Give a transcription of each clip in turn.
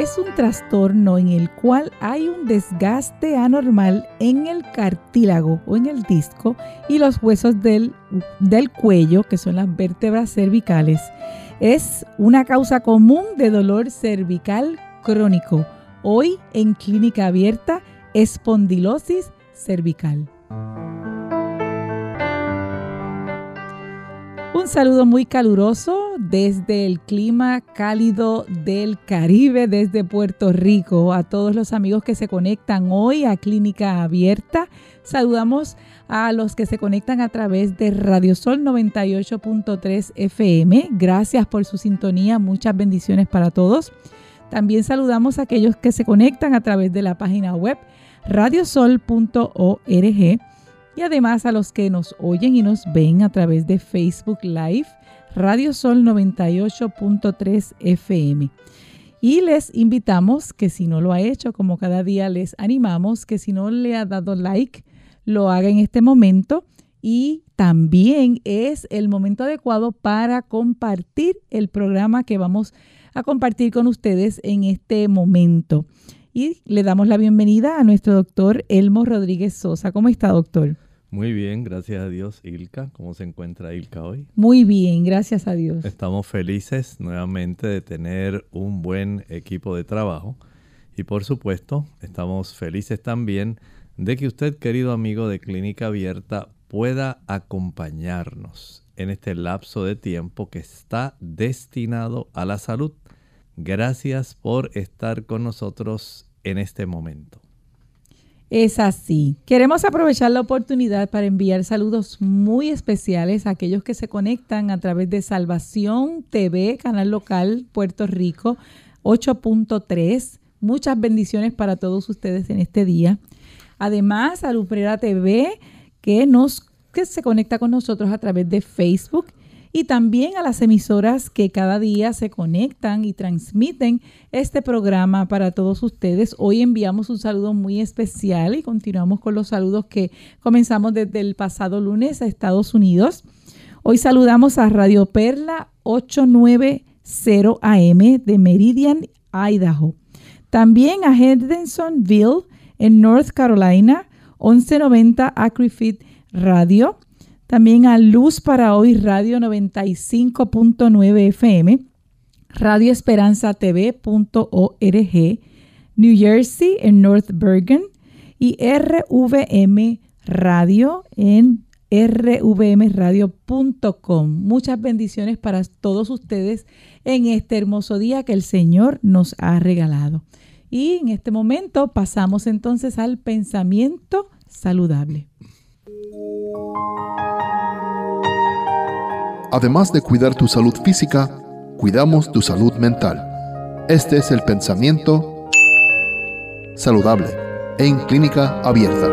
Es un trastorno en el cual hay un desgaste anormal en el cartílago o en el disco y los huesos del, del, cuello, que son las vértebras cervicales. Es una causa común de dolor cervical crónico. Hoy en clínica abierta, espondilosis cervical. Un saludo muy caluroso desde el clima cálido del Caribe, desde Puerto Rico, a todos los amigos que se conectan hoy a Clínica Abierta. Saludamos a los que se conectan a través de Radio Sol 98.3 FM. Gracias por su sintonía, muchas bendiciones para todos. También saludamos a aquellos que se conectan a través de la página web radiosol.org y además a los que nos oyen y nos ven a través de Facebook Live, Radio Sol 98.3 FM. Y les invitamos que si no lo ha hecho, como cada día les animamos, que si no le ha dado like, lo haga en este momento. Y también es el momento adecuado para compartir el programa que vamos a compartir con ustedes en este momento. Y le damos la bienvenida a nuestro doctor Elmo Rodríguez Sosa. ¿Cómo está, doctor? Muy bien, gracias a Dios, Ilka. ¿Cómo se encuentra Ilka hoy? Muy bien, gracias a Dios. Estamos felices nuevamente de tener un buen equipo de trabajo y por supuesto estamos felices también de que usted, querido amigo de Clínica Abierta, pueda acompañarnos en este lapso de tiempo que está destinado a la salud. Gracias por estar con nosotros en este momento. Es así. Queremos aprovechar la oportunidad para enviar saludos muy especiales a aquellos que se conectan a través de Salvación TV, canal local Puerto Rico 8.3. Muchas bendiciones para todos ustedes en este día. Además, a Luprera TV, que, nos, que se conecta con nosotros a través de Facebook y también a las emisoras que cada día se conectan y transmiten este programa para todos ustedes. Hoy enviamos un saludo muy especial y continuamos con los saludos que comenzamos desde el pasado lunes a Estados Unidos. Hoy saludamos a Radio Perla 890 AM de Meridian, Idaho. También a Hendersonville en North Carolina, 1190 Acrifit Radio también a Luz para Hoy Radio 95.9 FM, Radio Esperanza TV.org, New Jersey en North Bergen y RVM Radio en rvmradio.com. Muchas bendiciones para todos ustedes en este hermoso día que el Señor nos ha regalado. Y en este momento pasamos entonces al pensamiento saludable. Además de cuidar tu salud física, cuidamos tu salud mental. Este es el pensamiento saludable en clínica abierta.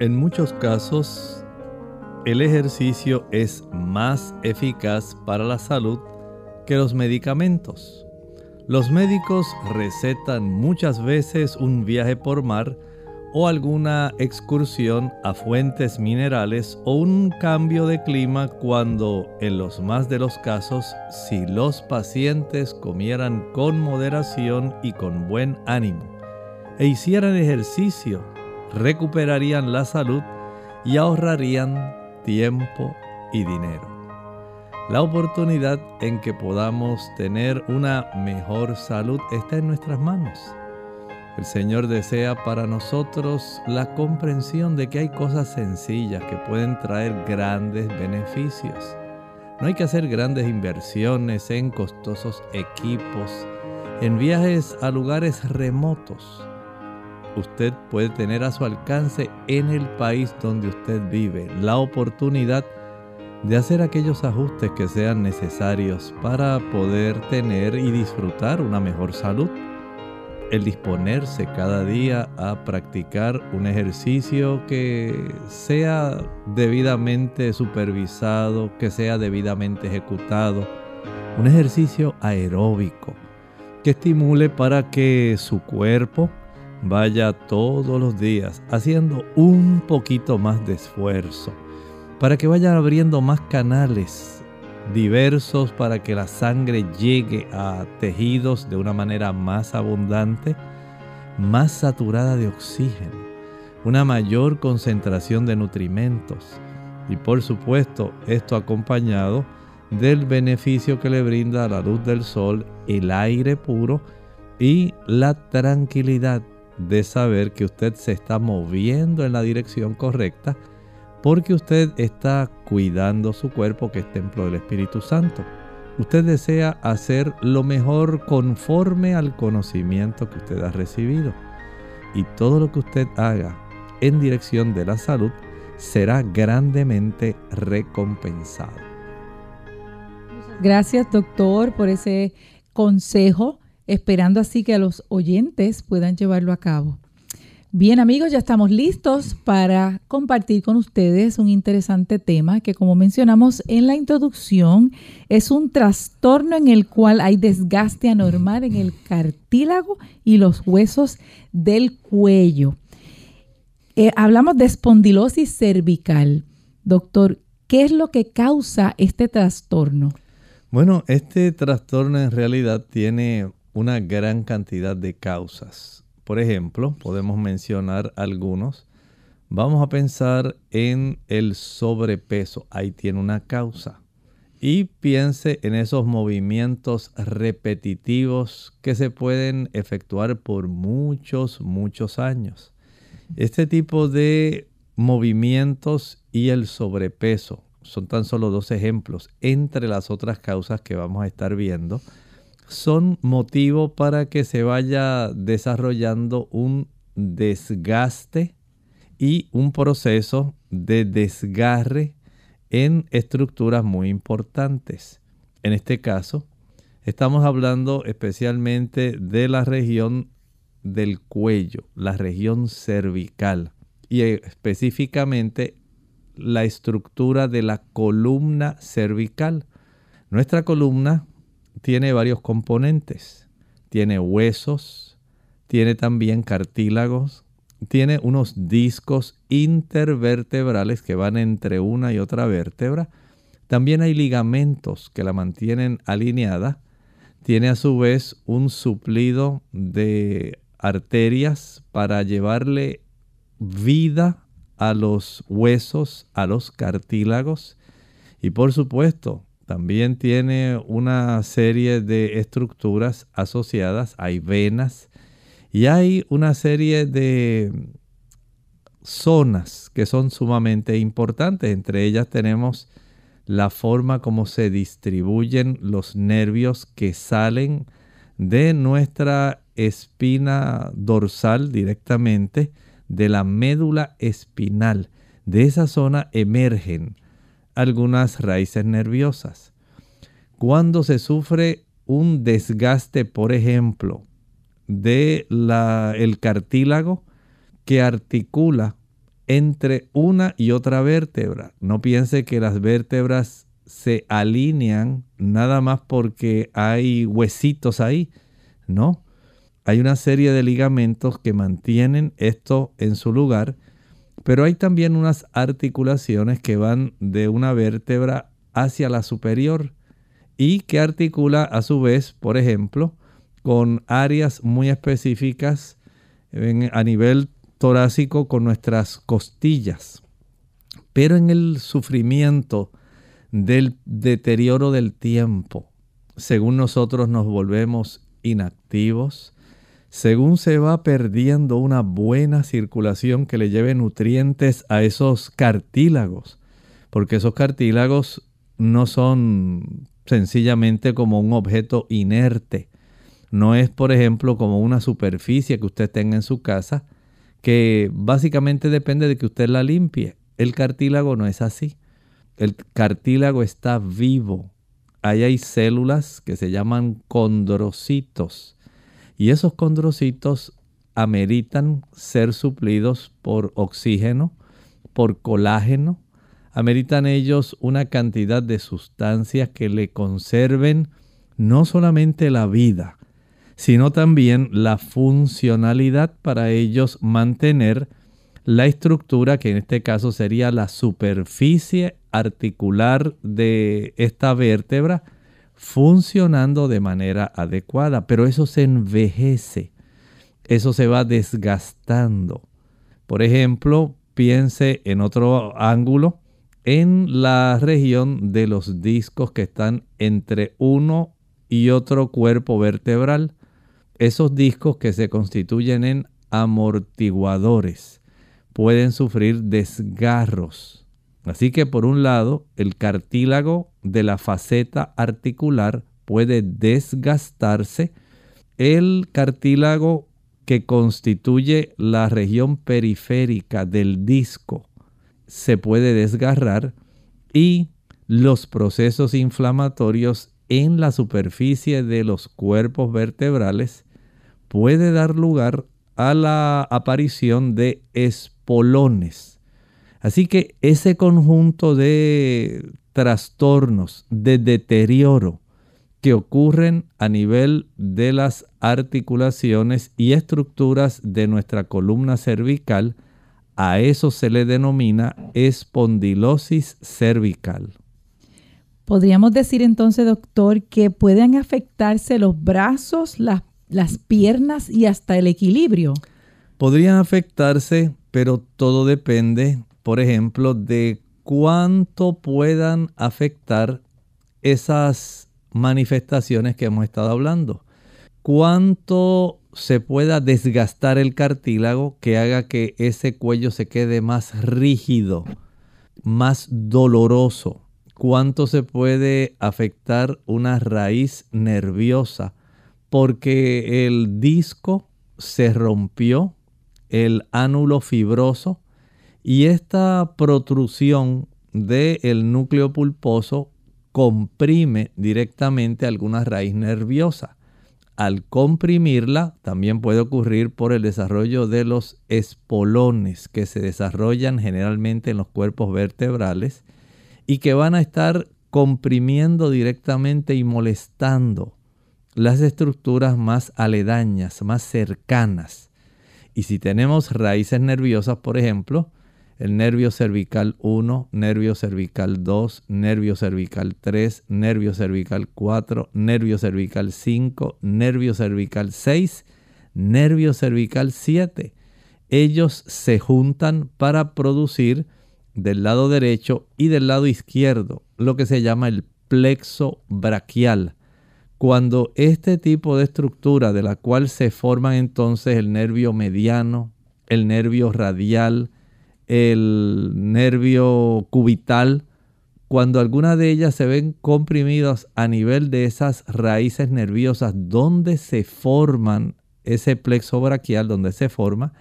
En muchos casos, el ejercicio es más eficaz para la salud que los medicamentos. Los médicos recetan muchas veces un viaje por mar o alguna excursión a fuentes minerales o un cambio de clima cuando en los más de los casos si los pacientes comieran con moderación y con buen ánimo e hicieran ejercicio, recuperarían la salud y ahorrarían tiempo y dinero la oportunidad en que podamos tener una mejor salud está en nuestras manos. El Señor desea para nosotros la comprensión de que hay cosas sencillas que pueden traer grandes beneficios. No hay que hacer grandes inversiones en costosos equipos, en viajes a lugares remotos. usted puede tener a su alcance en el país donde usted vive. La oportunidad de hacer aquellos ajustes que sean necesarios para poder tener y disfrutar una mejor salud. El disponerse cada día a practicar un ejercicio que sea debidamente supervisado, que sea debidamente ejecutado. Un ejercicio aeróbico que estimule para que su cuerpo vaya todos los días haciendo un poquito más de esfuerzo para que vayan abriendo más canales diversos para que la sangre llegue a tejidos de una manera más abundante, más saturada de oxígeno, una mayor concentración de nutrimentos. Y por supuesto esto acompañado del beneficio que le brinda la luz del sol, el aire puro y la tranquilidad de saber que usted se está moviendo en la dirección correcta porque usted está cuidando su cuerpo que es templo del Espíritu Santo. Usted desea hacer lo mejor conforme al conocimiento que usted ha recibido. Y todo lo que usted haga en dirección de la salud será grandemente recompensado. Gracias doctor por ese consejo, esperando así que los oyentes puedan llevarlo a cabo. Bien amigos, ya estamos listos para compartir con ustedes un interesante tema que como mencionamos en la introducción es un trastorno en el cual hay desgaste anormal en el cartílago y los huesos del cuello. Eh, hablamos de espondilosis cervical. Doctor, ¿qué es lo que causa este trastorno? Bueno, este trastorno en realidad tiene una gran cantidad de causas por ejemplo, podemos mencionar algunos. Vamos a pensar en el sobrepeso. Ahí tiene una causa. Y piense en esos movimientos repetitivos que se pueden efectuar por muchos, muchos años. Este tipo de movimientos y el sobrepeso son tan solo dos ejemplos entre las otras causas que vamos a estar viendo son motivo para que se vaya desarrollando un desgaste y un proceso de desgarre en estructuras muy importantes. En este caso, estamos hablando especialmente de la región del cuello, la región cervical y específicamente la estructura de la columna cervical. Nuestra columna tiene varios componentes. Tiene huesos, tiene también cartílagos, tiene unos discos intervertebrales que van entre una y otra vértebra. También hay ligamentos que la mantienen alineada. Tiene a su vez un suplido de arterias para llevarle vida a los huesos, a los cartílagos. Y por supuesto, también tiene una serie de estructuras asociadas, hay venas y hay una serie de zonas que son sumamente importantes. Entre ellas tenemos la forma como se distribuyen los nervios que salen de nuestra espina dorsal directamente, de la médula espinal. De esa zona emergen algunas raíces nerviosas. Cuando se sufre un desgaste, por ejemplo, de la, el cartílago que articula entre una y otra vértebra. No piense que las vértebras se alinean nada más porque hay huesitos ahí. No, hay una serie de ligamentos que mantienen esto en su lugar pero hay también unas articulaciones que van de una vértebra hacia la superior y que articula a su vez, por ejemplo, con áreas muy específicas a nivel torácico con nuestras costillas. Pero en el sufrimiento del deterioro del tiempo, según nosotros nos volvemos inactivos, según se va perdiendo una buena circulación que le lleve nutrientes a esos cartílagos, porque esos cartílagos no son sencillamente como un objeto inerte, no es por ejemplo como una superficie que usted tenga en su casa que básicamente depende de que usted la limpie. El cartílago no es así. El cartílago está vivo. Ahí hay células que se llaman condrocitos. Y esos condrocitos ameritan ser suplidos por oxígeno, por colágeno. Ameritan ellos una cantidad de sustancias que le conserven no solamente la vida, sino también la funcionalidad para ellos mantener la estructura, que en este caso sería la superficie articular de esta vértebra, funcionando de manera adecuada. Pero eso se envejece, eso se va desgastando. Por ejemplo, piense en otro ángulo, en la región de los discos que están entre uno y otro cuerpo vertebral esos discos que se constituyen en amortiguadores pueden sufrir desgarros. Así que por un lado, el cartílago de la faceta articular puede desgastarse. El cartílago que constituye la región periférica del disco se puede desgarrar y los procesos inflamatorios en la superficie de los cuerpos vertebrales puede dar lugar a la aparición de espolones. Así que ese conjunto de trastornos, de deterioro que ocurren a nivel de las articulaciones y estructuras de nuestra columna cervical, a eso se le denomina espondilosis cervical. Podríamos decir entonces, doctor, que pueden afectarse los brazos, las las piernas y hasta el equilibrio. Podrían afectarse, pero todo depende, por ejemplo, de cuánto puedan afectar esas manifestaciones que hemos estado hablando. Cuánto se pueda desgastar el cartílago que haga que ese cuello se quede más rígido, más doloroso. Cuánto se puede afectar una raíz nerviosa porque el disco se rompió, el ánulo fibroso, y esta protrusión del núcleo pulposo comprime directamente alguna raíz nerviosa. Al comprimirla, también puede ocurrir por el desarrollo de los espolones que se desarrollan generalmente en los cuerpos vertebrales y que van a estar comprimiendo directamente y molestando las estructuras más aledañas, más cercanas. Y si tenemos raíces nerviosas, por ejemplo, el nervio cervical 1, nervio cervical 2, nervio cervical 3, nervio cervical 4, nervio cervical 5, nervio cervical 6, nervio cervical 7. Ellos se juntan para producir del lado derecho y del lado izquierdo lo que se llama el plexo braquial cuando este tipo de estructura de la cual se forman entonces el nervio mediano, el nervio radial, el nervio cubital, cuando algunas de ellas se ven comprimidas a nivel de esas raíces nerviosas donde se forman ese plexo braquial, donde se forma,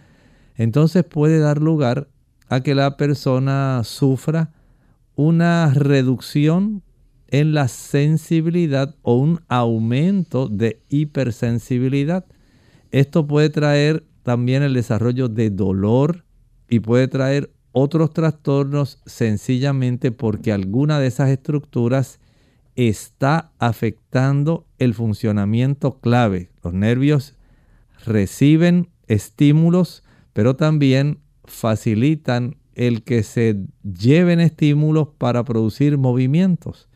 entonces puede dar lugar a que la persona sufra una reducción en la sensibilidad o un aumento de hipersensibilidad. Esto puede traer también el desarrollo de dolor y puede traer otros trastornos sencillamente porque alguna de esas estructuras está afectando el funcionamiento clave. Los nervios reciben estímulos, pero también facilitan el que se lleven estímulos para producir movimientos.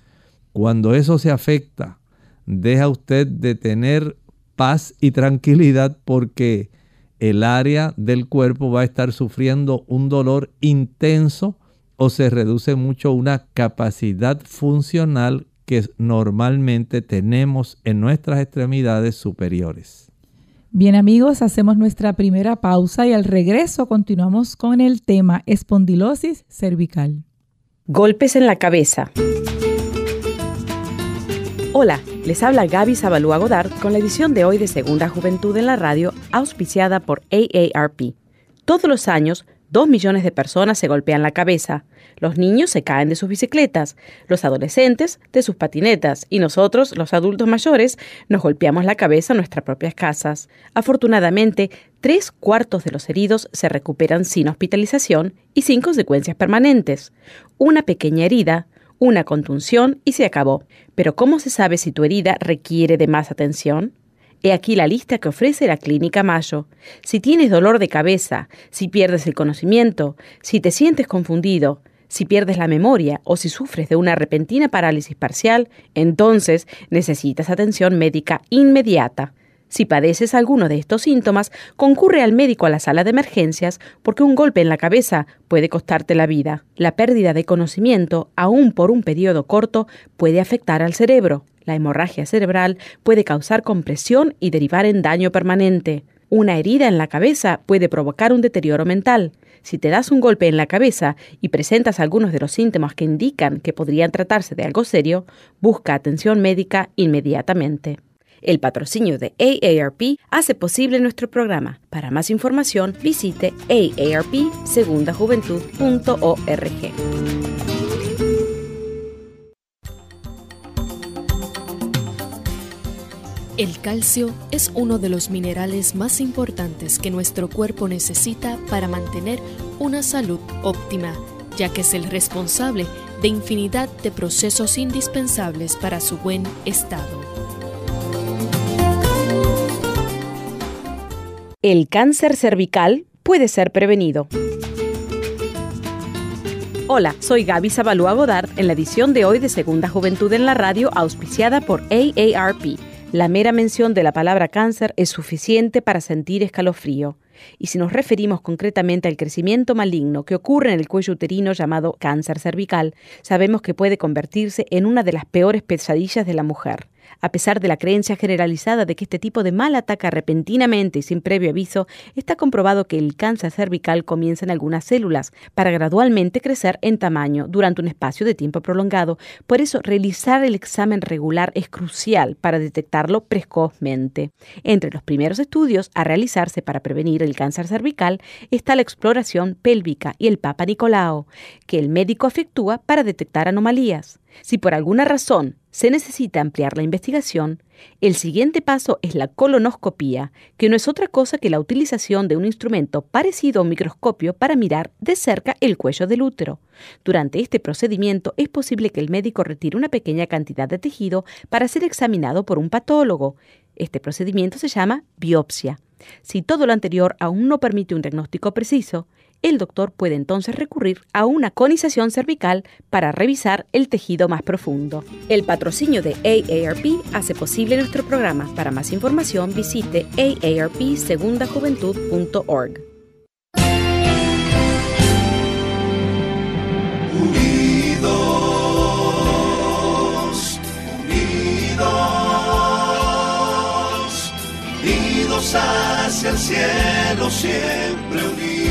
Cuando eso se afecta, deja usted de tener paz y tranquilidad porque el área del cuerpo va a estar sufriendo un dolor intenso o se reduce mucho una capacidad funcional que normalmente tenemos en nuestras extremidades superiores. Bien amigos, hacemos nuestra primera pausa y al regreso continuamos con el tema espondilosis cervical. Golpes en la cabeza. Hola, les habla Gaby Zabalúa Godard con la edición de hoy de Segunda Juventud en la Radio, auspiciada por AARP. Todos los años, dos millones de personas se golpean la cabeza. Los niños se caen de sus bicicletas, los adolescentes de sus patinetas y nosotros, los adultos mayores, nos golpeamos la cabeza en nuestras propias casas. Afortunadamente, tres cuartos de los heridos se recuperan sin hospitalización y sin consecuencias permanentes. Una pequeña herida, una contunción y se acabó. Pero ¿cómo se sabe si tu herida requiere de más atención? He aquí la lista que ofrece la Clínica Mayo. Si tienes dolor de cabeza, si pierdes el conocimiento, si te sientes confundido, si pierdes la memoria o si sufres de una repentina parálisis parcial, entonces necesitas atención médica inmediata. Si padeces alguno de estos síntomas, concurre al médico a la sala de emergencias porque un golpe en la cabeza puede costarte la vida. La pérdida de conocimiento, aún por un periodo corto, puede afectar al cerebro. La hemorragia cerebral puede causar compresión y derivar en daño permanente. Una herida en la cabeza puede provocar un deterioro mental. Si te das un golpe en la cabeza y presentas algunos de los síntomas que indican que podrían tratarse de algo serio, busca atención médica inmediatamente. El patrocinio de AARP hace posible nuestro programa. Para más información, visite aarpsegundajuventud.org. El calcio es uno de los minerales más importantes que nuestro cuerpo necesita para mantener una salud óptima, ya que es el responsable de infinidad de procesos indispensables para su buen estado. El cáncer cervical puede ser prevenido. Hola, soy Gaby Zabalúa Godard en la edición de hoy de Segunda Juventud en la Radio, auspiciada por AARP. La mera mención de la palabra cáncer es suficiente para sentir escalofrío. Y si nos referimos concretamente al crecimiento maligno que ocurre en el cuello uterino llamado cáncer cervical, sabemos que puede convertirse en una de las peores pesadillas de la mujer. A pesar de la creencia generalizada de que este tipo de mal ataca repentinamente y sin previo aviso, está comprobado que el cáncer cervical comienza en algunas células para gradualmente crecer en tamaño durante un espacio de tiempo prolongado. Por eso, realizar el examen regular es crucial para detectarlo precozmente. Entre los primeros estudios a realizarse para prevenir el cáncer cervical está la exploración pélvica y el Papa Nicolao, que el médico efectúa para detectar anomalías. Si por alguna razón se necesita ampliar la investigación, el siguiente paso es la colonoscopía, que no es otra cosa que la utilización de un instrumento parecido a un microscopio para mirar de cerca el cuello del útero. Durante este procedimiento es posible que el médico retire una pequeña cantidad de tejido para ser examinado por un patólogo. Este procedimiento se llama biopsia. Si todo lo anterior aún no permite un diagnóstico preciso, el doctor puede entonces recurrir a una conización cervical para revisar el tejido más profundo. El patrocinio de AARP hace posible nuestro programa. Para más información visite aarpsegundajuventud.org. Unidos, unidos, unidos hacia el cielo, siempre unidos.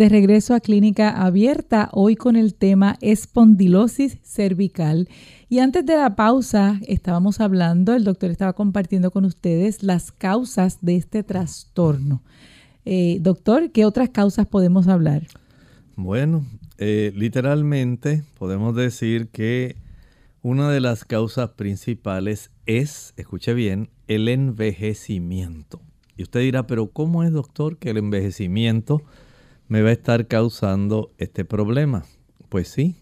De regreso a Clínica Abierta, hoy con el tema espondilosis cervical. Y antes de la pausa, estábamos hablando, el doctor estaba compartiendo con ustedes las causas de este trastorno. Eh, doctor, ¿qué otras causas podemos hablar? Bueno, eh, literalmente podemos decir que una de las causas principales es, escuche bien, el envejecimiento. Y usted dirá, pero ¿cómo es, doctor, que el envejecimiento me va a estar causando este problema? Pues sí,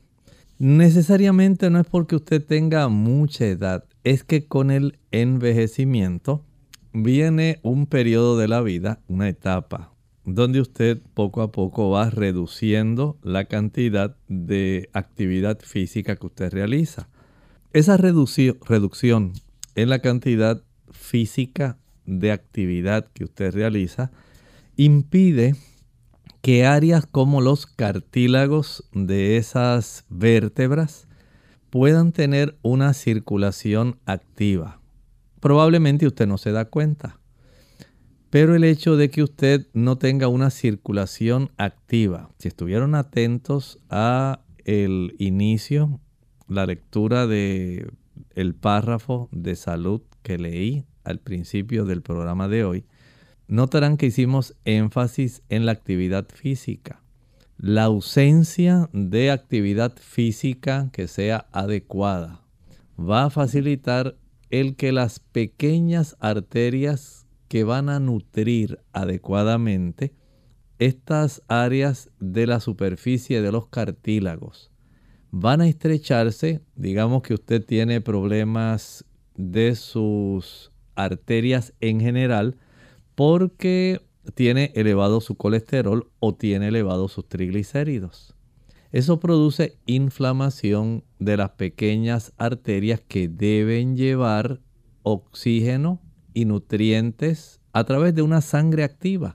necesariamente no es porque usted tenga mucha edad, es que con el envejecimiento viene un periodo de la vida, una etapa donde usted poco a poco va reduciendo la cantidad de actividad física que usted realiza. Esa reducción en la cantidad física de actividad que usted realiza impide que áreas como los cartílagos de esas vértebras puedan tener una circulación activa. Probablemente usted no se da cuenta, pero el hecho de que usted no tenga una circulación activa, si estuvieron atentos a el inicio, la lectura de el párrafo de salud que leí al principio del programa de hoy, notarán que hicimos énfasis en la actividad física. La ausencia de actividad física que sea adecuada va a facilitar el que las pequeñas arterias que van a nutrir adecuadamente estas áreas de la superficie de los cartílagos van a estrecharse. Digamos que usted tiene problemas de sus arterias en general porque tiene elevado su colesterol o tiene elevado sus triglicéridos. Eso produce inflamación de las pequeñas arterias que deben llevar oxígeno y nutrientes a través de una sangre activa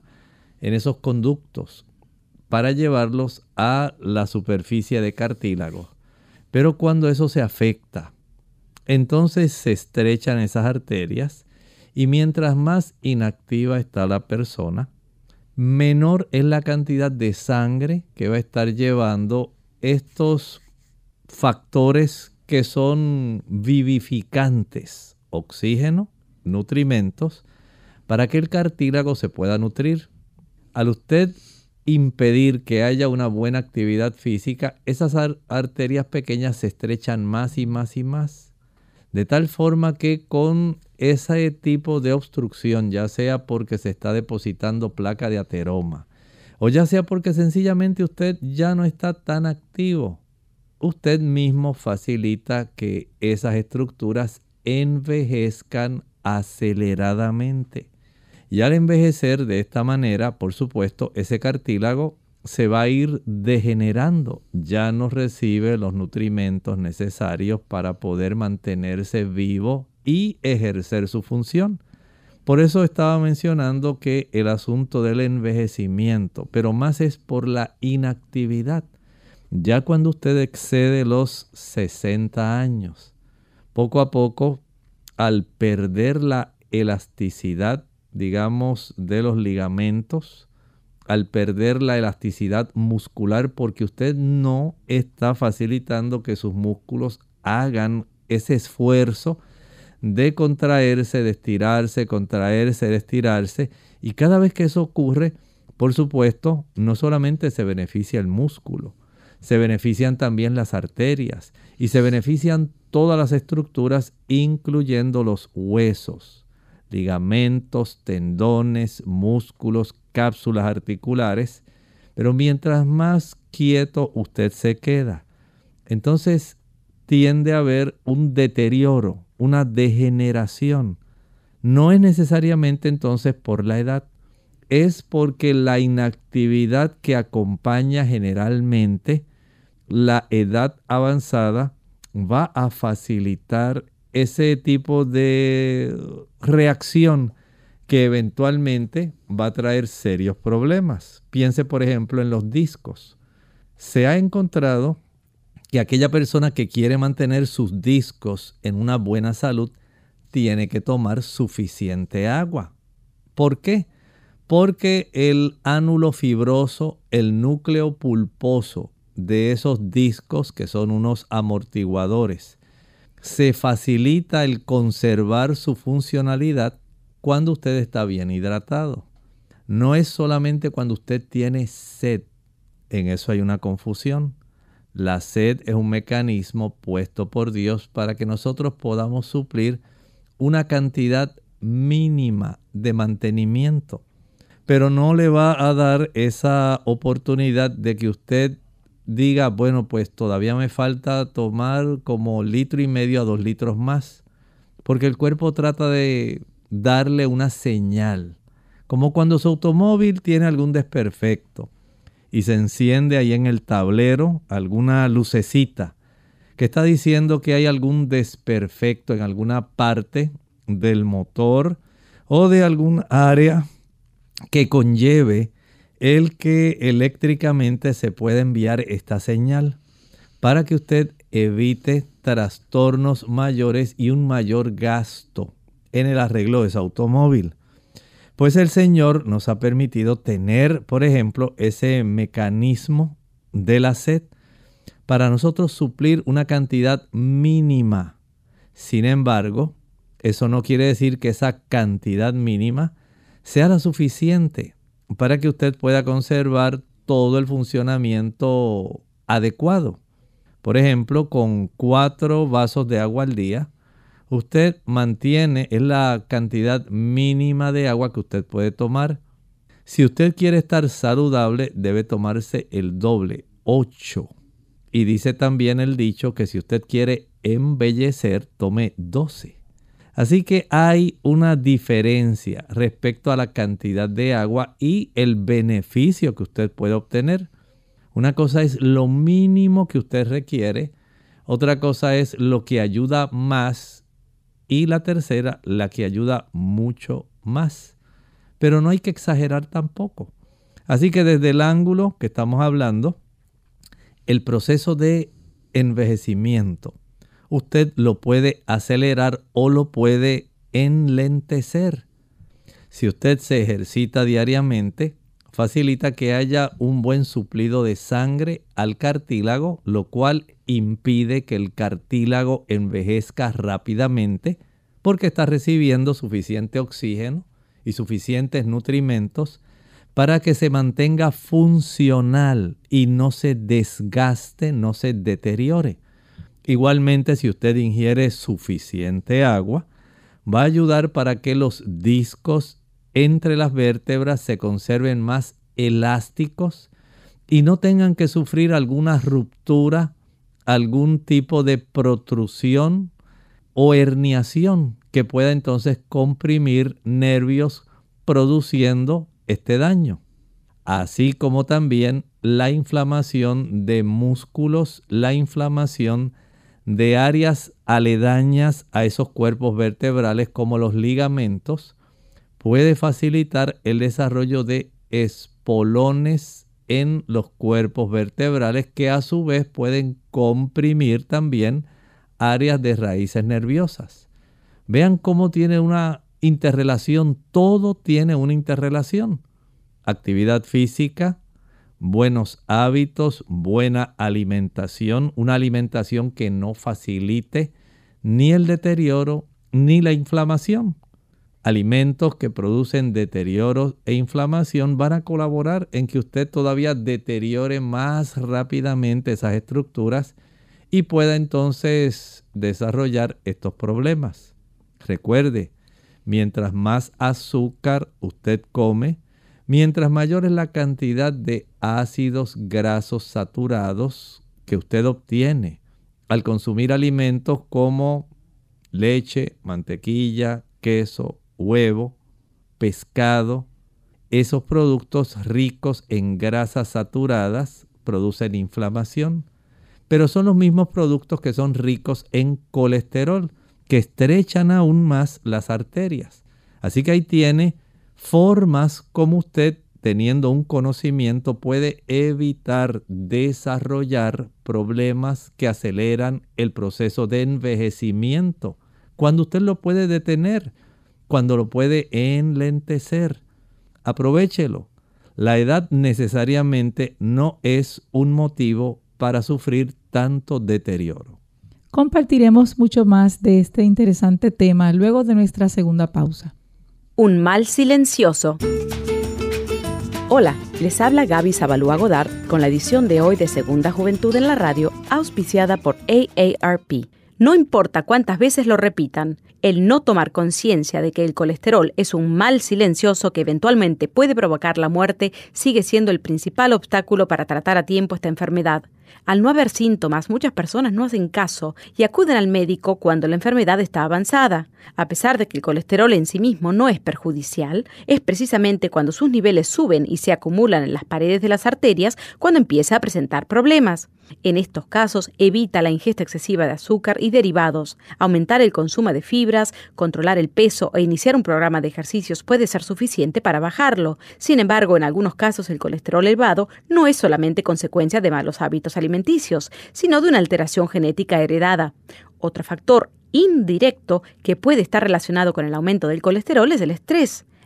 en esos conductos para llevarlos a la superficie de cartílago. Pero cuando eso se afecta, entonces se estrechan esas arterias y mientras más inactiva está la persona, menor es la cantidad de sangre que va a estar llevando estos factores que son vivificantes, oxígeno, nutrimentos, para que el cartílago se pueda nutrir. Al usted impedir que haya una buena actividad física, esas arterias pequeñas se estrechan más y más y más. De tal forma que con ese tipo de obstrucción, ya sea porque se está depositando placa de ateroma, o ya sea porque sencillamente usted ya no está tan activo, usted mismo facilita que esas estructuras envejezcan aceleradamente. Y al envejecer de esta manera, por supuesto, ese cartílago se va a ir degenerando, ya no recibe los nutrimentos necesarios para poder mantenerse vivo y ejercer su función. Por eso estaba mencionando que el asunto del envejecimiento, pero más es por la inactividad. Ya cuando usted excede los 60 años, poco a poco, al perder la elasticidad, digamos, de los ligamentos, al perder la elasticidad muscular porque usted no está facilitando que sus músculos hagan ese esfuerzo de contraerse, de estirarse, contraerse, de estirarse. Y cada vez que eso ocurre, por supuesto, no solamente se beneficia el músculo, se benefician también las arterias y se benefician todas las estructuras, incluyendo los huesos, ligamentos, tendones, músculos, cápsulas articulares, pero mientras más quieto usted se queda, entonces tiende a haber un deterioro, una degeneración. No es necesariamente entonces por la edad, es porque la inactividad que acompaña generalmente la edad avanzada va a facilitar ese tipo de reacción que eventualmente va a traer serios problemas. Piense por ejemplo en los discos. Se ha encontrado que aquella persona que quiere mantener sus discos en una buena salud tiene que tomar suficiente agua. ¿Por qué? Porque el ánulo fibroso, el núcleo pulposo de esos discos que son unos amortiguadores, se facilita el conservar su funcionalidad cuando usted está bien hidratado. No es solamente cuando usted tiene sed. En eso hay una confusión. La sed es un mecanismo puesto por Dios para que nosotros podamos suplir una cantidad mínima de mantenimiento. Pero no le va a dar esa oportunidad de que usted diga, bueno, pues todavía me falta tomar como litro y medio a dos litros más. Porque el cuerpo trata de darle una señal, Como cuando su automóvil tiene algún desperfecto y se enciende ahí en el tablero alguna lucecita que está diciendo que hay algún desperfecto en alguna parte del motor o de algún área que conlleve el que eléctricamente se pueda enviar esta señal para que usted evite trastornos mayores y un mayor gasto en el arreglo de su automóvil. Pues el Señor nos ha permitido tener, por ejemplo, ese mecanismo de la sed para nosotros suplir una cantidad mínima. Sin embargo, eso no quiere decir que esa cantidad mínima sea la suficiente para que usted pueda conservar todo el funcionamiento adecuado. Por ejemplo, con cuatro vasos de agua al día, usted mantiene es la cantidad mínima de agua que usted puede tomar. Si usted quiere estar saludable, debe tomarse el doble, 8. Y dice también el dicho que si usted quiere embellecer, tome 12. Así que hay una diferencia respecto a la cantidad de agua y el beneficio que usted puede obtener. Una cosa es lo mínimo que usted requiere, otra cosa es lo que ayuda más y la tercera, la que ayuda mucho más. Pero no hay que exagerar tampoco. Así que desde el ángulo que estamos hablando, el proceso de envejecimiento usted lo puede acelerar o lo puede enlentecer. Si usted se ejercita diariamente, facilita que haya un buen suplido de sangre al cartílago, lo cual impide que el cartílago envejezca rápidamente porque está recibiendo suficiente oxígeno y suficientes nutrimentos para que se mantenga funcional y no se desgaste, no se deteriore. Igualmente, si usted ingiere suficiente agua, va a ayudar para que los discos entre las vértebras se conserven más elásticos y no tengan que sufrir alguna ruptura, algún tipo de protrusión o herniación que pueda entonces comprimir nervios produciendo este daño. Así como también la inflamación de músculos, la inflamación de áreas aledañas a esos cuerpos vertebrales como los ligamentos puede facilitar el desarrollo de espolones en los cuerpos vertebrales que a su vez pueden comprimir también áreas de raíces nerviosas. Vean cómo tiene una interrelación, todo tiene una interrelación. Actividad física, buenos hábitos, buena alimentación, una alimentación que no facilite ni el deterioro ni la inflamación. Alimentos que producen deterioro e inflamación van a colaborar en que usted todavía deteriore más rápidamente esas estructuras y pueda entonces desarrollar estos problemas. Recuerde, mientras más azúcar usted come, Mientras mayor es la cantidad de ácidos grasos saturados que usted obtiene al consumir alimentos como leche, mantequilla, queso, huevo, pescado, esos productos ricos en grasas saturadas producen inflamación, pero son los mismos productos que son ricos en colesterol, que estrechan aún más las arterias. Así que ahí tiene formas como usted, teniendo un conocimiento, puede evitar desarrollar problemas que aceleran el proceso de envejecimiento. Cuando usted lo puede detener, cuando lo puede enlentecer, aprovechelo. La edad necesariamente no es un motivo para sufrir tanto deterioro. Compartiremos mucho más de este interesante tema luego de nuestra segunda pausa. Un mal silencioso. Hola, les habla Gaby Zabalúa Godard con la edición de hoy de Segunda Juventud en la Radio, auspiciada por AARP. No importa cuántas veces lo repitan. El no tomar conciencia de que el colesterol es un mal silencioso que eventualmente puede provocar la muerte sigue siendo el principal obstáculo para tratar a tiempo esta enfermedad. Al no haber síntomas, muchas personas no hacen caso y acuden al médico cuando la enfermedad está avanzada. A pesar de que el colesterol en sí mismo no es perjudicial, es precisamente cuando sus niveles suben y se acumulan en las paredes de las arterias cuando empieza a presentar problemas. En estos casos, evita la ingesta excesiva de azúcar y derivados. Aumentar el consumo de fibras, controlar el peso e iniciar un programa de ejercicios puede ser suficiente para bajarlo. Sin embargo, en algunos casos el colesterol elevado no es solamente consecuencia de malos hábitos alimenticios, sino de una alteración genética heredada. Otro factor indirecto que puede estar relacionado con el aumento del colesterol es el estrés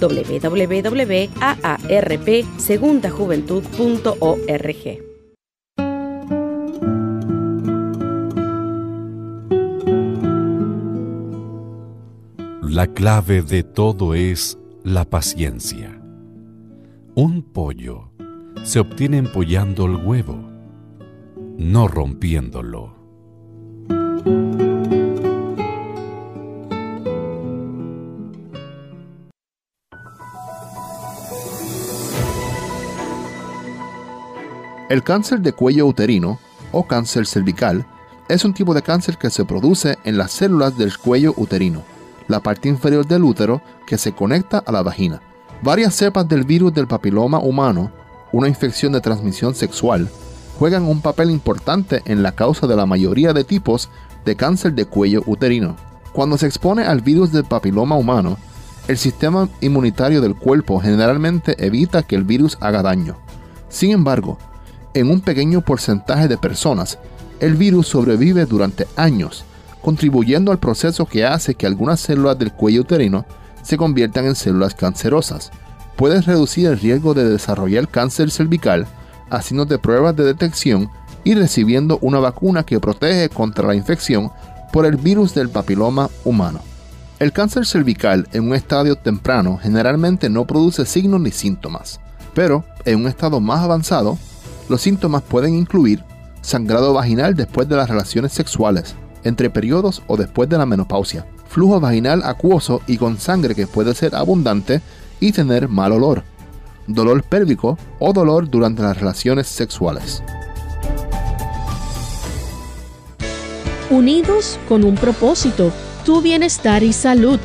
www.aarpsegundajuventud.org. La clave de todo es la paciencia. Un pollo se obtiene empollando el huevo, no rompiéndolo. El cáncer de cuello uterino o cáncer cervical es un tipo de cáncer que se produce en las células del cuello uterino, la parte inferior del útero que se conecta a la vagina. Varias cepas del virus del papiloma humano, una infección de transmisión sexual, juegan un papel importante en la causa de la mayoría de tipos de cáncer de cuello uterino. Cuando se expone al virus del papiloma humano, el sistema inmunitario del cuerpo generalmente evita que el virus haga daño. Sin embargo, en un pequeño porcentaje de personas, el virus sobrevive durante años, contribuyendo al proceso que hace que algunas células del cuello uterino se conviertan en células cancerosas. Puedes reducir el riesgo de desarrollar cáncer cervical haciéndote pruebas de detección y recibiendo una vacuna que protege contra la infección por el virus del papiloma humano. El cáncer cervical en un estadio temprano generalmente no produce signos ni síntomas, pero en un estado más avanzado los síntomas pueden incluir sangrado vaginal después de las relaciones sexuales, entre periodos o después de la menopausia, flujo vaginal acuoso y con sangre que puede ser abundante y tener mal olor, dolor pélvico o dolor durante las relaciones sexuales. Unidos con un propósito, tu bienestar y salud.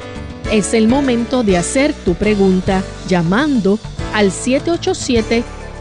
Es el momento de hacer tu pregunta llamando al 787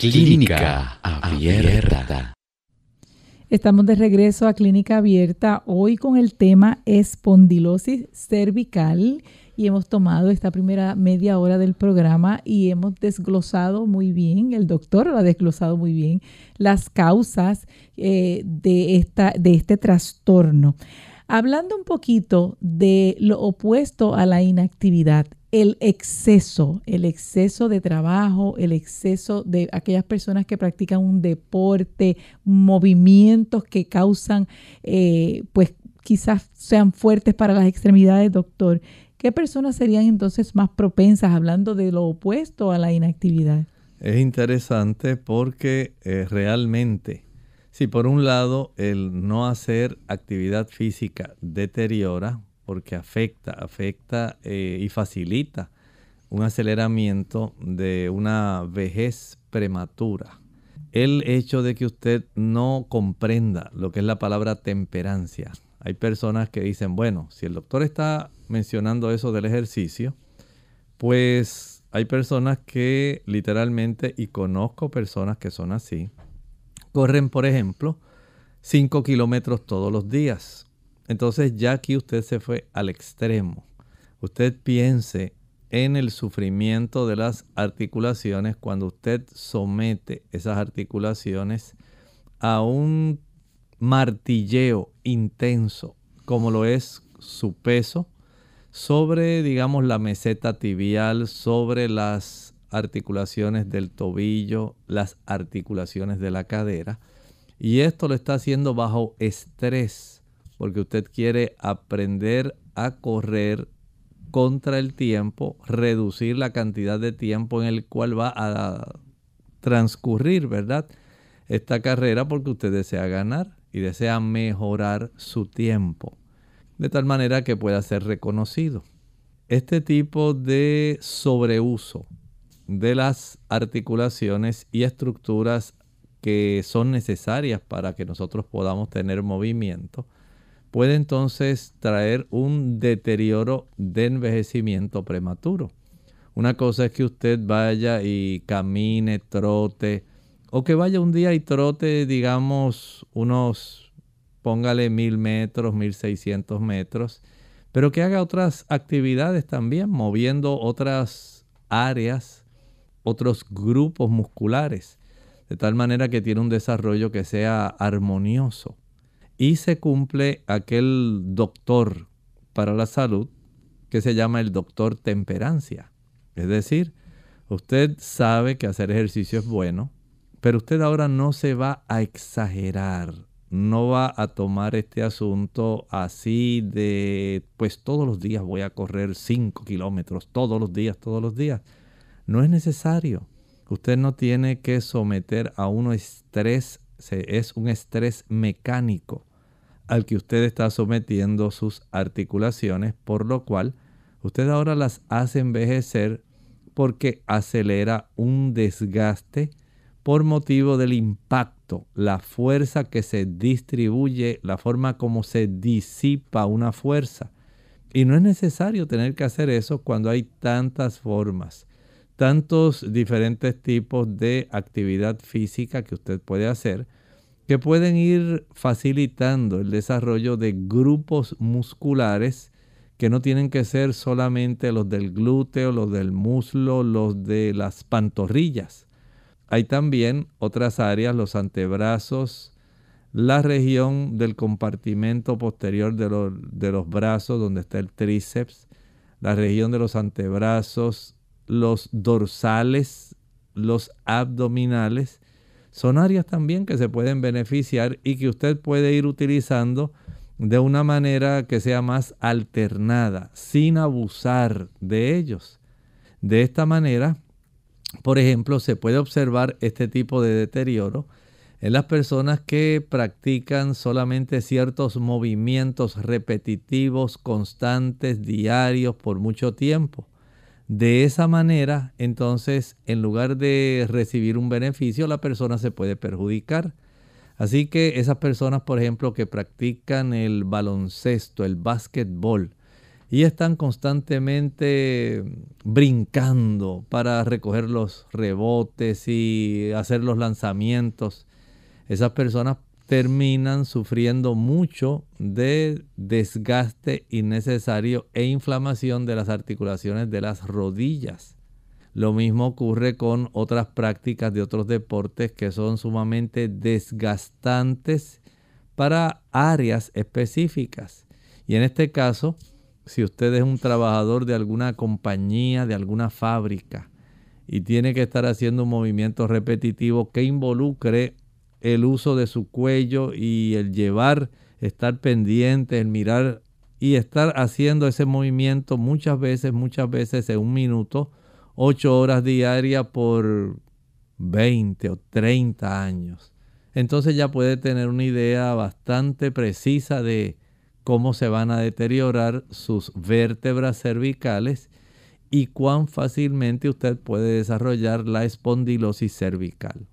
Clínica Abierta. Estamos de regreso a Clínica Abierta hoy con el tema espondilosis cervical y hemos tomado esta primera media hora del programa y hemos desglosado muy bien, el doctor lo ha desglosado muy bien, las causas eh, de, esta, de este trastorno. Hablando un poquito de lo opuesto a la inactividad, el exceso, el exceso de trabajo, el exceso de aquellas personas que practican un deporte, movimientos que causan, eh, pues quizás sean fuertes para las extremidades, doctor. ¿Qué personas serían entonces más propensas, hablando de lo opuesto a la inactividad? Es interesante porque eh, realmente, si por un lado el no hacer actividad física deteriora, porque afecta, afecta eh, y facilita un aceleramiento de una vejez prematura. El hecho de que usted no comprenda lo que es la palabra temperancia, Hay personas que dicen, bueno, si el doctor está mencionando eso del ejercicio, pues hay personas que literalmente, y conozco personas que son así, corren, por ejemplo, 5 kilómetros todos los días. Entonces ya aquí usted se fue al extremo. Usted piense en el sufrimiento de las articulaciones cuando usted somete esas articulaciones a un martilleo intenso, como lo es su peso, sobre, digamos, la meseta tibial, sobre las articulaciones del tobillo, las articulaciones de la cadera. Y esto lo está haciendo bajo estrés, porque usted quiere aprender a correr contra el tiempo, reducir la cantidad de tiempo en el cual va a transcurrir, ¿verdad? Esta carrera porque usted desea ganar y desea mejorar su tiempo, de tal manera que pueda ser reconocido. Este tipo de sobreuso de las articulaciones y estructuras que son necesarias para que nosotros podamos tener movimiento, puede entonces traer un deterioro de envejecimiento prematuro. Una cosa es que usted vaya y camine, trote, o que vaya un día y trote, digamos, unos, póngale mil metros, mil seiscientos metros, pero que haga otras actividades también, moviendo otras áreas, otros grupos musculares, de tal manera que tiene un desarrollo que sea armonioso. Y se cumple aquel doctor para la salud que se llama el doctor temperancia. Es decir, usted sabe que hacer ejercicio es bueno, pero usted ahora no se va a exagerar, no va a tomar este asunto así de, pues todos los días voy a correr 5 kilómetros, todos los días, todos los días. No es necesario. Usted no tiene que someter a uno estrés, es un estrés mecánico al que usted está sometiendo sus articulaciones, por lo cual usted ahora las hace envejecer porque acelera un desgaste por motivo del impacto, la fuerza que se distribuye, la forma como se disipa una fuerza. Y no es necesario tener que hacer eso cuando hay tantas formas, tantos diferentes tipos de actividad física que usted puede hacer, que pueden ir facilitando el desarrollo de grupos musculares que no tienen que ser solamente los del glúteo, los del muslo, los de las pantorrillas. Hay también otras áreas, los antebrazos, la región del compartimento posterior de, los brazos, donde está el tríceps, la región de los antebrazos, los dorsales, los abdominales, son áreas también que se pueden beneficiar y que usted puede ir utilizando de una manera que sea más alternada, sin abusar de ellos. De esta manera, por ejemplo, se puede observar este tipo de deterioro en las personas que practican solamente ciertos movimientos repetitivos, constantes, diarios, por mucho tiempo. De esa manera, entonces, en lugar de recibir un beneficio, la persona se puede perjudicar. Así que esas personas, por ejemplo, que practican el baloncesto, el básquetbol, y están constantemente brincando para recoger los rebotes y hacer los lanzamientos. Esas personas terminan sufriendo mucho de desgaste innecesario e inflamación de las articulaciones de las rodillas. Lo mismo ocurre con otras prácticas de otros deportes que son sumamente desgastantes para áreas específicas. Y en este caso, si usted es un trabajador de alguna compañía, de alguna fábrica, y tiene que estar haciendo un movimiento repetitivo que involucre el uso de su cuello y el llevar, estar pendiente, el mirar y estar haciendo ese movimiento muchas veces, muchas veces en un minuto, ocho horas diarias por 20 o 30 años. Entonces ya puede tener una idea bastante precisa de cómo se van a deteriorar sus vértebras cervicales y cuán fácilmente usted puede desarrollar la espondilosis cervical.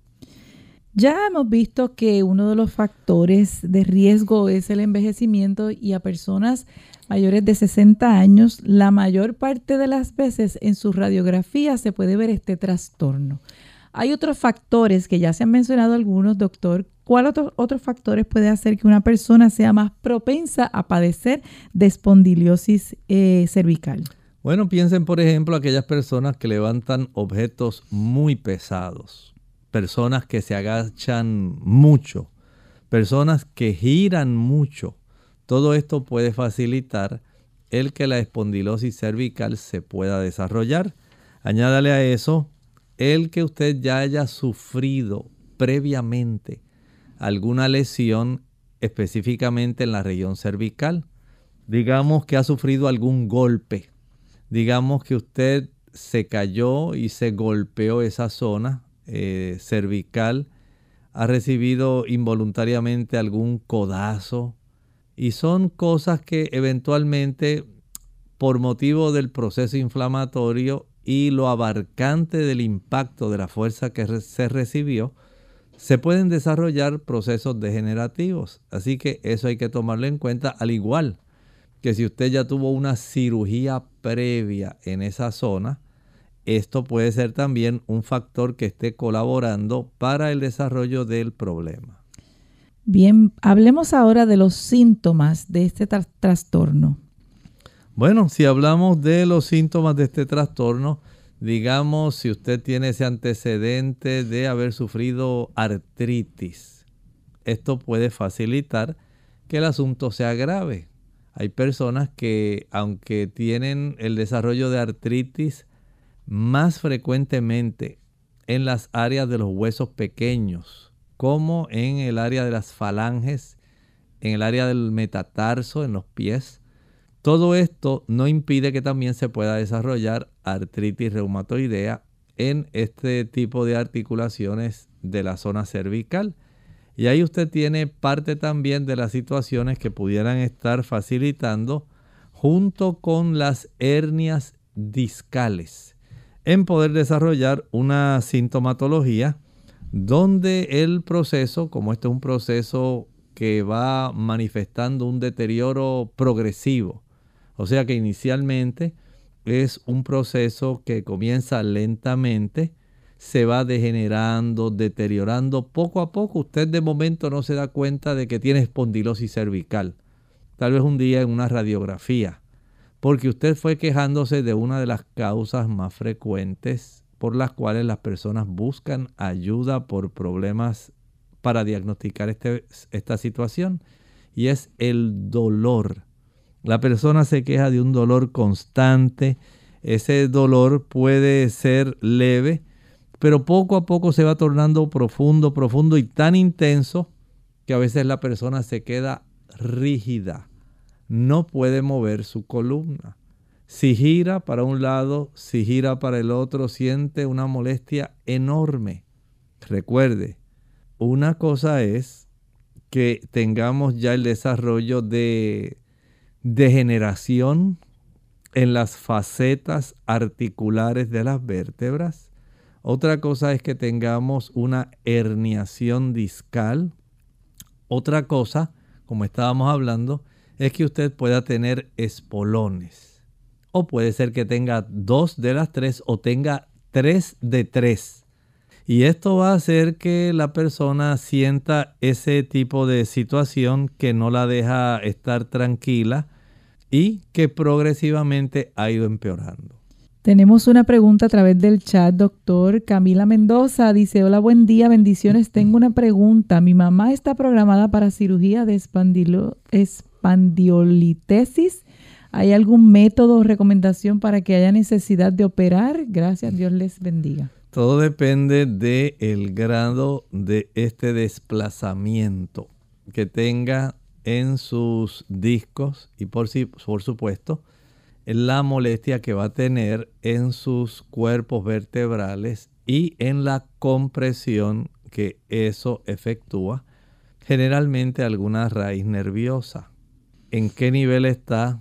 Ya hemos visto que uno de los factores de riesgo es el envejecimiento y a personas mayores de 60 años, la mayor parte de las veces en su radiografía se puede ver este trastorno. Hay otros factores que ya se han mencionado algunos, doctor. ¿Cuál otro, otros factores puede hacer que una persona sea más propensa a padecer de espondiliosis eh, cervical? Bueno, piensen por ejemplo aquellas personas que levantan objetos muy pesados personas que se agachan mucho, personas que giran mucho. Todo esto puede facilitar el que la espondilosis cervical se pueda desarrollar. Añádale a eso el que usted ya haya sufrido previamente alguna lesión específicamente en la región cervical. Digamos que ha sufrido algún golpe. Digamos que usted se cayó y se golpeó esa zona eh, cervical, ha recibido involuntariamente algún codazo y son cosas que eventualmente por motivo del proceso inflamatorio y lo abarcante del impacto de la fuerza que se recibió, se pueden desarrollar procesos degenerativos. Así que eso hay que tomarlo en cuenta, al igual que si usted ya tuvo una cirugía previa en esa zona, esto puede ser también un factor que esté colaborando para el desarrollo del problema. Bien, hablemos ahora de los síntomas de este trastorno. Bueno, si hablamos de los síntomas de este trastorno, digamos si usted tiene ese antecedente de haber sufrido artritis, esto puede facilitar que el asunto sea grave. Hay personas que aunque tienen el desarrollo de artritis más frecuentemente en las áreas de los huesos pequeños, como en el área de las falanges, en el área del metatarso, en los pies. Todo esto no impide que también se pueda desarrollar artritis reumatoidea en este tipo de articulaciones de la zona cervical. Y ahí usted tiene parte también de las situaciones que pudieran estar facilitando junto con las hernias discales en poder desarrollar una sintomatología donde el proceso, como este es un proceso que va manifestando un deterioro progresivo, o sea que inicialmente es un proceso que comienza lentamente, se va degenerando, deteriorando poco a poco. Usted de momento no se da cuenta de que tiene espondilosis cervical. Tal vez un día en una radiografía porque usted fue quejándose de una de las causas más frecuentes por las cuales las personas buscan ayuda por problemas para diagnosticar este, esta situación y es el dolor. La persona se queja de un dolor constante, ese dolor puede ser leve, pero poco a poco se va tornando profundo, profundo y tan intenso que a veces la persona se queda rígida no puede mover su columna. Si gira para un lado, si gira para el otro, siente una molestia enorme. Recuerde, una cosa es que tengamos ya el desarrollo de degeneración en las facetas articulares de las vértebras. Otra cosa es que tengamos una herniación discal. Otra cosa, como estábamos hablando, es que usted pueda tener espolones. O puede ser que tenga dos de las tres o tenga tres de tres. Y esto va a hacer que la persona sienta ese tipo de situación que no la deja estar tranquila y que progresivamente ha ido empeorando. Tenemos una pregunta a través del chat, doctor. Camila Mendoza dice, hola, buen día, bendiciones. Tengo una pregunta. Mi mamá está programada para cirugía de espandilo, pandiolitesis. ¿Hay algún método o recomendación para que haya necesidad de operar? Gracias, Dios les bendiga. Todo depende del el grado de este desplazamiento que tenga en sus discos y por, por supuesto la molestia que va a tener en sus cuerpos vertebrales y en la compresión que eso efectúa, generalmente alguna raíz nerviosa en qué nivel está,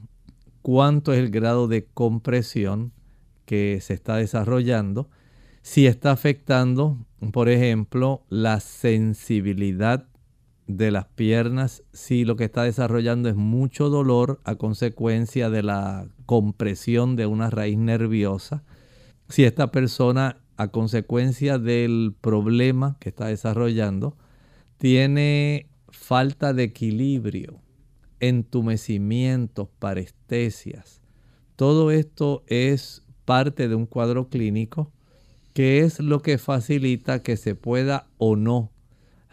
cuánto es el grado de compresión que se está desarrollando, si está afectando por ejemplo, la sensibilidad de las piernas si lo que está desarrollando es mucho dolor a consecuencia de la compresión de una raíz nerviosa. Si esta persona a consecuencia del problema que está desarrollando tiene falta de equilibrio, entumecimientos, parestesias. Todo esto es parte de un cuadro clínico que es lo que facilita que se pueda o no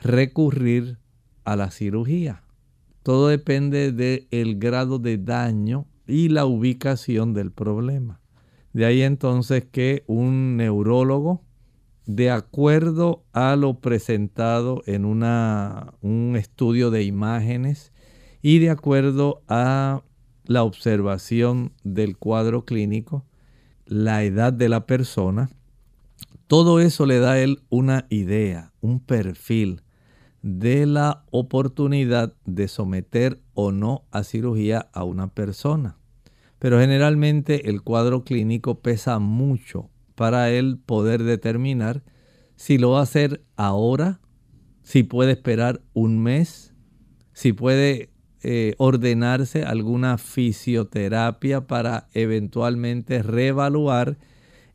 recurrir a la cirugía. Todo depende del grado de daño y la ubicación del problema. De ahí entonces que un neurólogo, de acuerdo a lo presentado en una, un estudio de imágenes y de acuerdo a la observación del cuadro clínico, la edad de la persona, todo eso le da a él una idea, un perfil de la oportunidad de someter o no a cirugía a una persona. Pero generalmente el cuadro clínico pesa mucho para él poder determinar si lo va a hacer ahora, si puede esperar un mes, si puede eh, ordenarse alguna fisioterapia para eventualmente reevaluar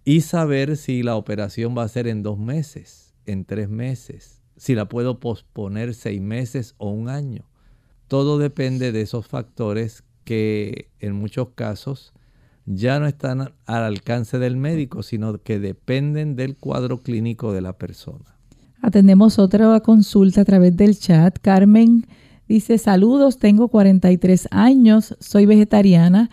y saber si la operación va a ser en dos meses, en tres meses, si la puedo posponer seis meses o un año. Todo depende de esos factores que en muchos casos ya no están al alcance del médico, sino que dependen del cuadro clínico de la persona. Atendemos otra consulta a través del chat. Carmen dice, saludos, tengo 43 años, soy vegetariana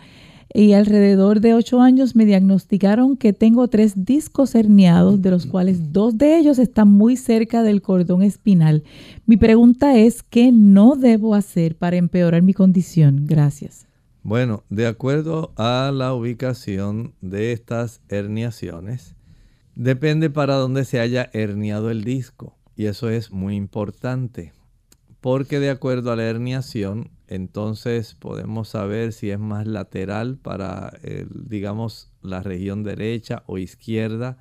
y alrededor de ocho años me diagnosticaron que tengo tres discos herniados, de los cuales dos de ellos están muy cerca del cordón espinal. Mi pregunta es, ¿qué no debo hacer para empeorar mi condición? Gracias. Bueno, de acuerdo a la ubicación de estas herniaciones, depende para dónde se haya herniado el disco. Y eso es muy importante, porque de acuerdo a la herniación, entonces podemos saber si es más lateral para, digamos, la región derecha o izquierda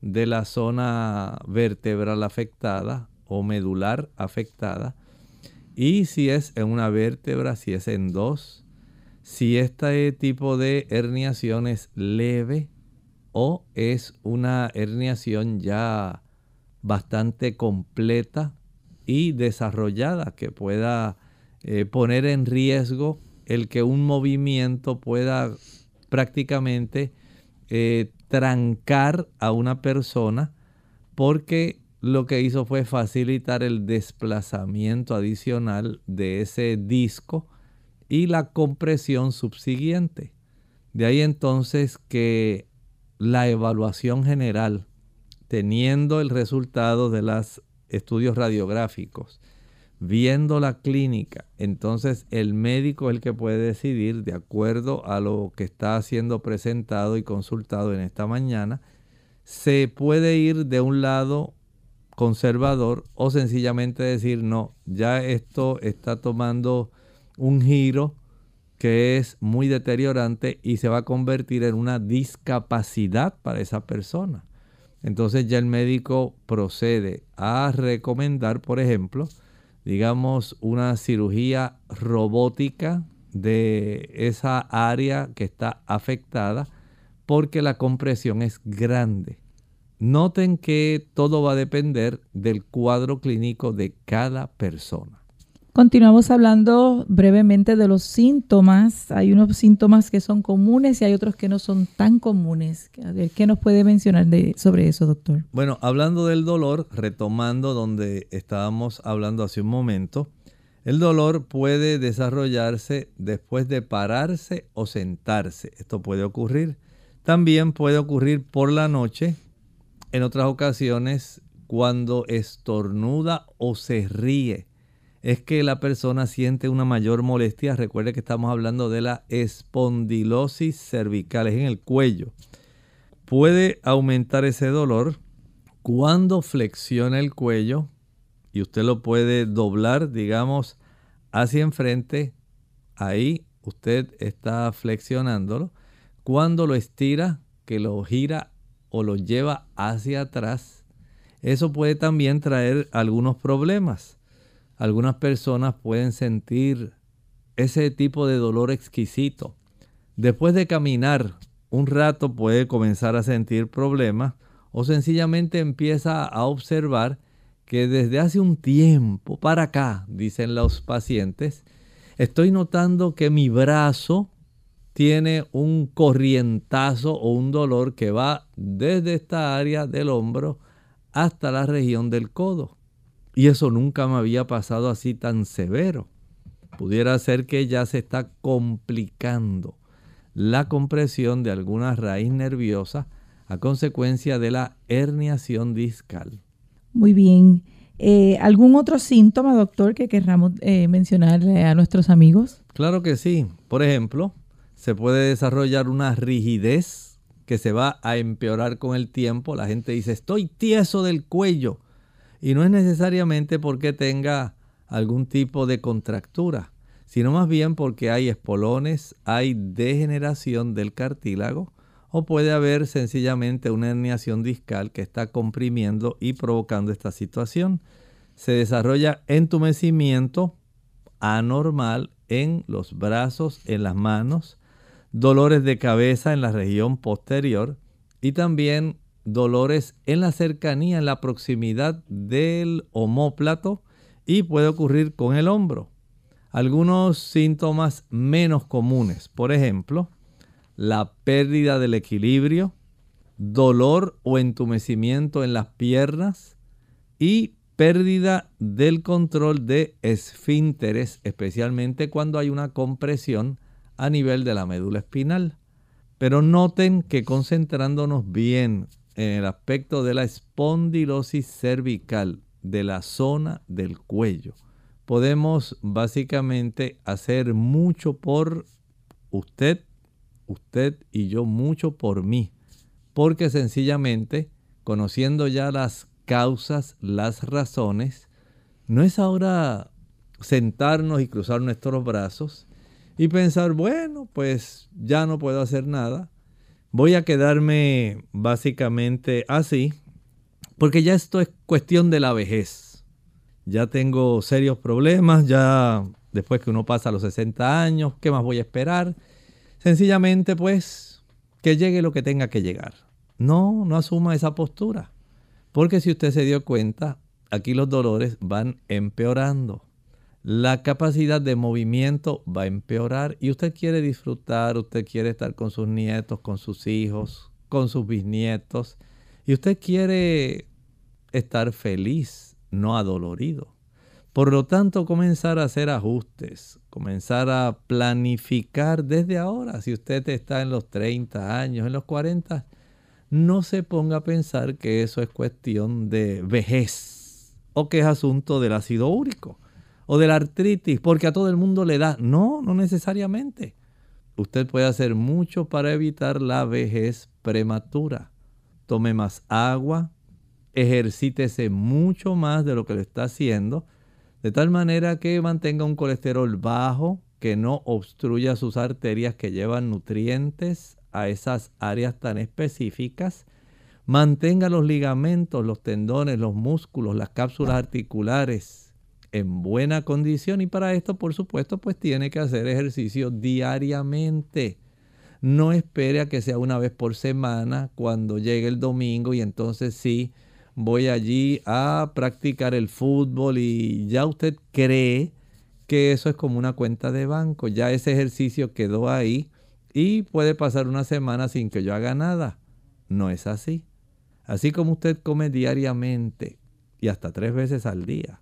de la zona vertebral afectada o medular afectada. Y si es en una vértebra, si es en dos, si este tipo de herniación es leve o es una herniación ya bastante completa y desarrollada que pueda eh, poner en riesgo el que un movimiento pueda prácticamente eh, trancar a una persona porque lo que hizo fue facilitar el desplazamiento adicional de ese disco y la compresión subsiguiente. De ahí entonces que la evaluación general, teniendo el resultado de los estudios radiográficos, viendo la clínica, entonces el médico es el que puede decidir de acuerdo a lo que está siendo presentado y consultado en esta mañana, se puede ir de un lado conservador o sencillamente decir, no, ya esto está tomando un giro que es muy deteriorante y se va a convertir en una discapacidad para esa persona. Entonces ya el médico procede a recomendar, por ejemplo, digamos, una cirugía robótica de esa área que está afectada porque la compresión es grande. Noten que todo va a depender del cuadro clínico de cada persona. Continuamos hablando brevemente de los síntomas. Hay unos síntomas que son comunes y hay otros que no son tan comunes. ¿qué nos puede mencionar de, sobre eso, doctor? Bueno, hablando del dolor, retomando donde estábamos hablando hace un momento, el dolor puede desarrollarse después de pararse o sentarse. Esto puede ocurrir. También puede ocurrir por la noche. En otras ocasiones, cuando estornuda o se ríe es que la persona siente una mayor molestia. Recuerde que estamos hablando de la espondilosis cervical, es en el cuello. Puede aumentar ese dolor cuando flexiona el cuello y usted lo puede doblar, digamos, hacia enfrente. Ahí usted está flexionándolo. Cuando lo estira, que lo gira o lo lleva hacia atrás, eso puede también traer algunos problemas. Algunas personas pueden sentir ese tipo de dolor exquisito. Después de caminar un rato puede comenzar a sentir problemas o sencillamente empieza a observar que desde hace un tiempo para acá, dicen los pacientes, estoy notando que mi brazo tiene un corrientazo o un dolor que va desde esta área del hombro hasta la región del codo. Y eso nunca me había pasado así tan severo. Pudiera ser que ya se está complicando la compresión de alguna raíz nerviosa a consecuencia de la herniación discal. Muy bien. Eh, ¿Algún otro síntoma, doctor, que querramos eh, mencionarle a nuestros amigos? Claro que sí. Por ejemplo, se puede desarrollar una rigidez que se va a empeorar con el tiempo. La gente dice, estoy tieso del cuello. Y no es necesariamente porque tenga algún tipo de contractura, sino más bien porque hay espolones, hay degeneración del cartílago o puede haber sencillamente una herniación discal que está comprimiendo y provocando esta situación. Se desarrolla entumecimiento anormal en los brazos, en las manos, dolores de cabeza en la región posterior y también dolores en la cercanía, en la proximidad del homóplato y puede ocurrir con el hombro. Algunos síntomas menos comunes, por ejemplo, la pérdida del equilibrio, dolor o entumecimiento en las piernas y pérdida del control de esfínteres, especialmente cuando hay una compresión a nivel de la médula espinal. Pero noten que concentrándonos bien en el aspecto de la espondilosis cervical de la zona del cuello, podemos básicamente hacer mucho por usted usted y yo mucho por mí, porque sencillamente, conociendo ya las causas, las razones, no es ahora sentarnos y cruzar nuestros brazos y pensar, bueno, pues ya no puedo hacer nada, voy a quedarme básicamente así, porque ya esto es cuestión de la vejez. Ya tengo serios problemas, ya después que uno pasa los 60 años, ¿qué más voy a esperar? Sencillamente, pues, que llegue lo que tenga que llegar. No, no asuma esa postura. Porque si usted se dio cuenta, aquí los dolores van empeorando. La capacidad de movimiento va a empeorar y usted quiere disfrutar, usted quiere estar con sus nietos, con sus hijos, con sus bisnietos y usted quiere estar feliz, no adolorido. Por lo tanto, comenzar a hacer ajustes, comenzar a planificar desde ahora. Si usted está en los 30 años, en los 40, no se ponga a pensar que eso es cuestión de vejez o que es asunto del ácido úrico o de la artritis, porque a todo el mundo le da. No, no necesariamente. Usted puede hacer mucho para evitar la vejez prematura. Tome más agua, ejercítese mucho más de lo que lo está haciendo de tal manera que mantenga un colesterol bajo, que no obstruya sus arterias que llevan nutrientes a esas áreas tan específicas, mantenga los ligamentos, los tendones, los músculos, las cápsulas articulares en buena condición y para esto, por supuesto, pues tiene que hacer ejercicio diariamente. No espere a que sea una vez por semana cuando llegue el domingo y entonces sí voy allí a practicar el fútbol y ya usted cree que eso es como una cuenta de banco, ya ese ejercicio quedó ahí y puede pasar una semana sin que yo haga nada. No es así. Así como usted come diariamente y hasta tres veces al día,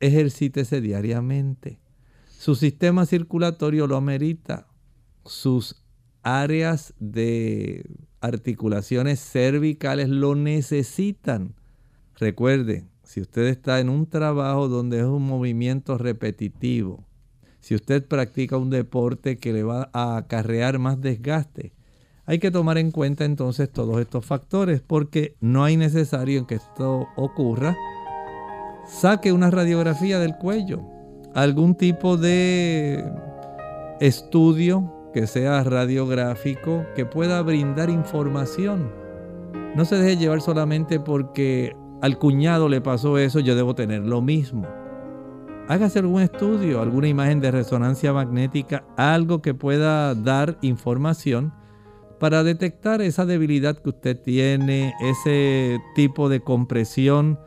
ejercítese diariamente. Su sistema circulatorio lo amerita. Sus áreas de articulaciones cervicales lo necesitan. Recuerde, si usted está en un trabajo donde es un movimiento repetitivo, si usted practica un deporte que le va a acarrear más desgaste, hay que tomar en cuenta entonces todos estos factores porque no hay necesario que esto ocurra. Saque una radiografía del cuello, algún tipo de estudio que sea radiográfico que pueda brindar información. No se deje llevar solamente porque al cuñado le pasó eso, yo debo tener lo mismo. Hágase algún estudio, alguna imagen de resonancia magnética, algo que pueda dar información para detectar esa debilidad que usted tiene, ese tipo de compresión,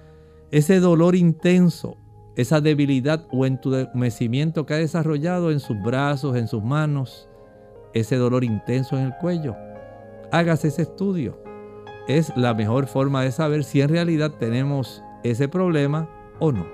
ese dolor intenso, esa debilidad o entumecimiento que ha desarrollado en sus brazos, en sus manos, ese dolor intenso en el cuello. Hágase ese estudio. Es la mejor forma de saber si en realidad tenemos ese problema o no.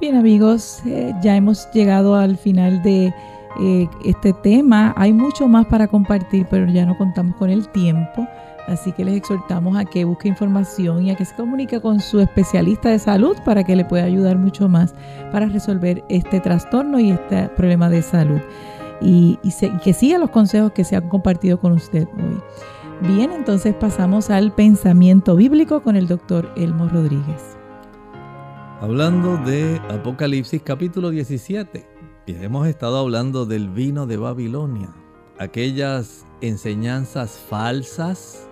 Bien amigos, eh, ya hemos llegado al final de eh, este tema. Hay mucho más para compartir, pero ya no contamos con el tiempo. Así que les exhortamos a que busque información y a que se comunique con su especialista de salud para que le pueda ayudar mucho más para resolver este trastorno y este problema de salud. Y, que siga los consejos que se han compartido con usted hoy. Bien, entonces pasamos al pensamiento bíblico con el doctor Elmo Rodríguez. Hablando de Apocalipsis capítulo 17, y hemos estado hablando del vino de Babilonia, aquellas enseñanzas falsas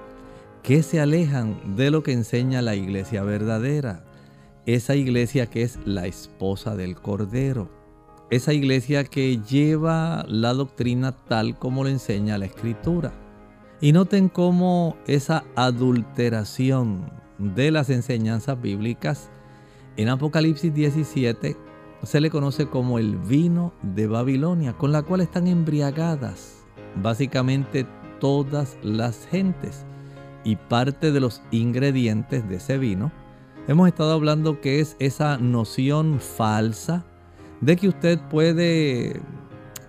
que se alejan de lo que enseña la iglesia verdadera. Esa iglesia que es la esposa del Cordero. Esa iglesia que lleva la doctrina tal como lo enseña la Escritura. Y noten cómo esa adulteración de las enseñanzas bíblicas en Apocalipsis 17 se le conoce como el vino de Babilonia, con la cual están embriagadas básicamente todas las gentes y parte de los ingredientes de ese vino, hemos estado hablando que es esa noción falsa de que usted puede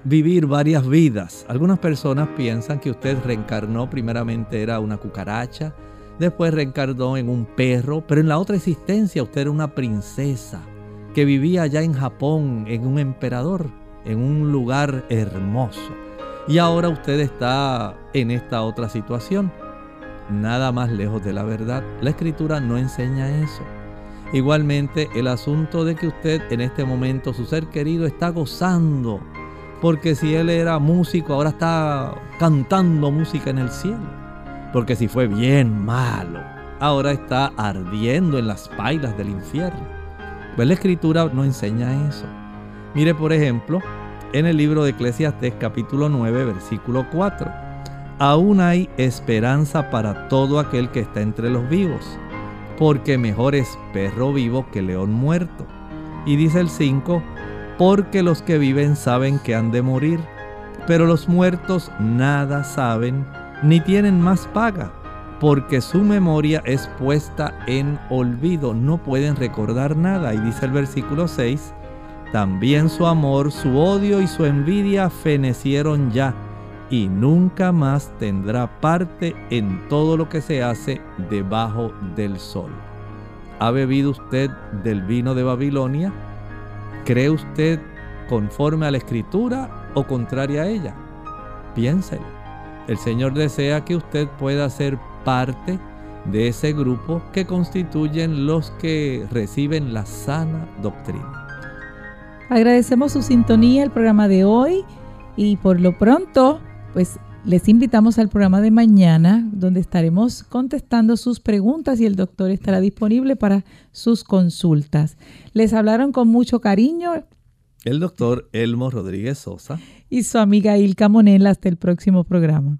vivir varias vidas. Algunas personas piensan que usted reencarnó, primeramente era una cucaracha, después reencarnó en un perro, pero en la otra existencia usted era una princesa que vivía allá en Japón, en un emperador, en un lugar hermoso. Y ahora usted está en esta otra situación nada más lejos de la verdad. La escritura no enseña eso. Igualmente el asunto de que usted en este momento, su ser querido, está gozando. Porque si él era músico, ahora está cantando música en el cielo. Porque si fue bien malo, ahora está ardiendo en las pailas del infierno. Pues la escritura no enseña eso. Mire por ejemplo en el libro de Eclesiastes capítulo 9 versículo 4 aún hay esperanza para todo aquel que está entre los vivos, porque mejor es perro vivo que león muerto. Y dice el 5, porque los que viven saben que han de morir, pero los muertos nada saben, ni tienen más paga, porque su memoria es puesta en olvido, no pueden recordar nada. Y dice el versículo 6, también su amor, su odio y su envidia fenecieron ya y nunca más tendrá parte en todo lo que se hace debajo del sol. ¿Ha bebido usted del vino de Babilonia? ¿Cree usted conforme a la escritura o contraria a ella? Piénselo. El Señor desea que usted pueda ser parte de ese grupo que constituyen los que reciben la sana doctrina. Agradecemos su sintonía el programa de hoy y por lo pronto pues les invitamos al programa de mañana donde estaremos contestando sus preguntas y el doctor estará disponible para sus consultas. Les hablaron con mucho cariño el doctor Elmo Rodríguez Sosa y su amiga Ilka Monel hasta el próximo programa.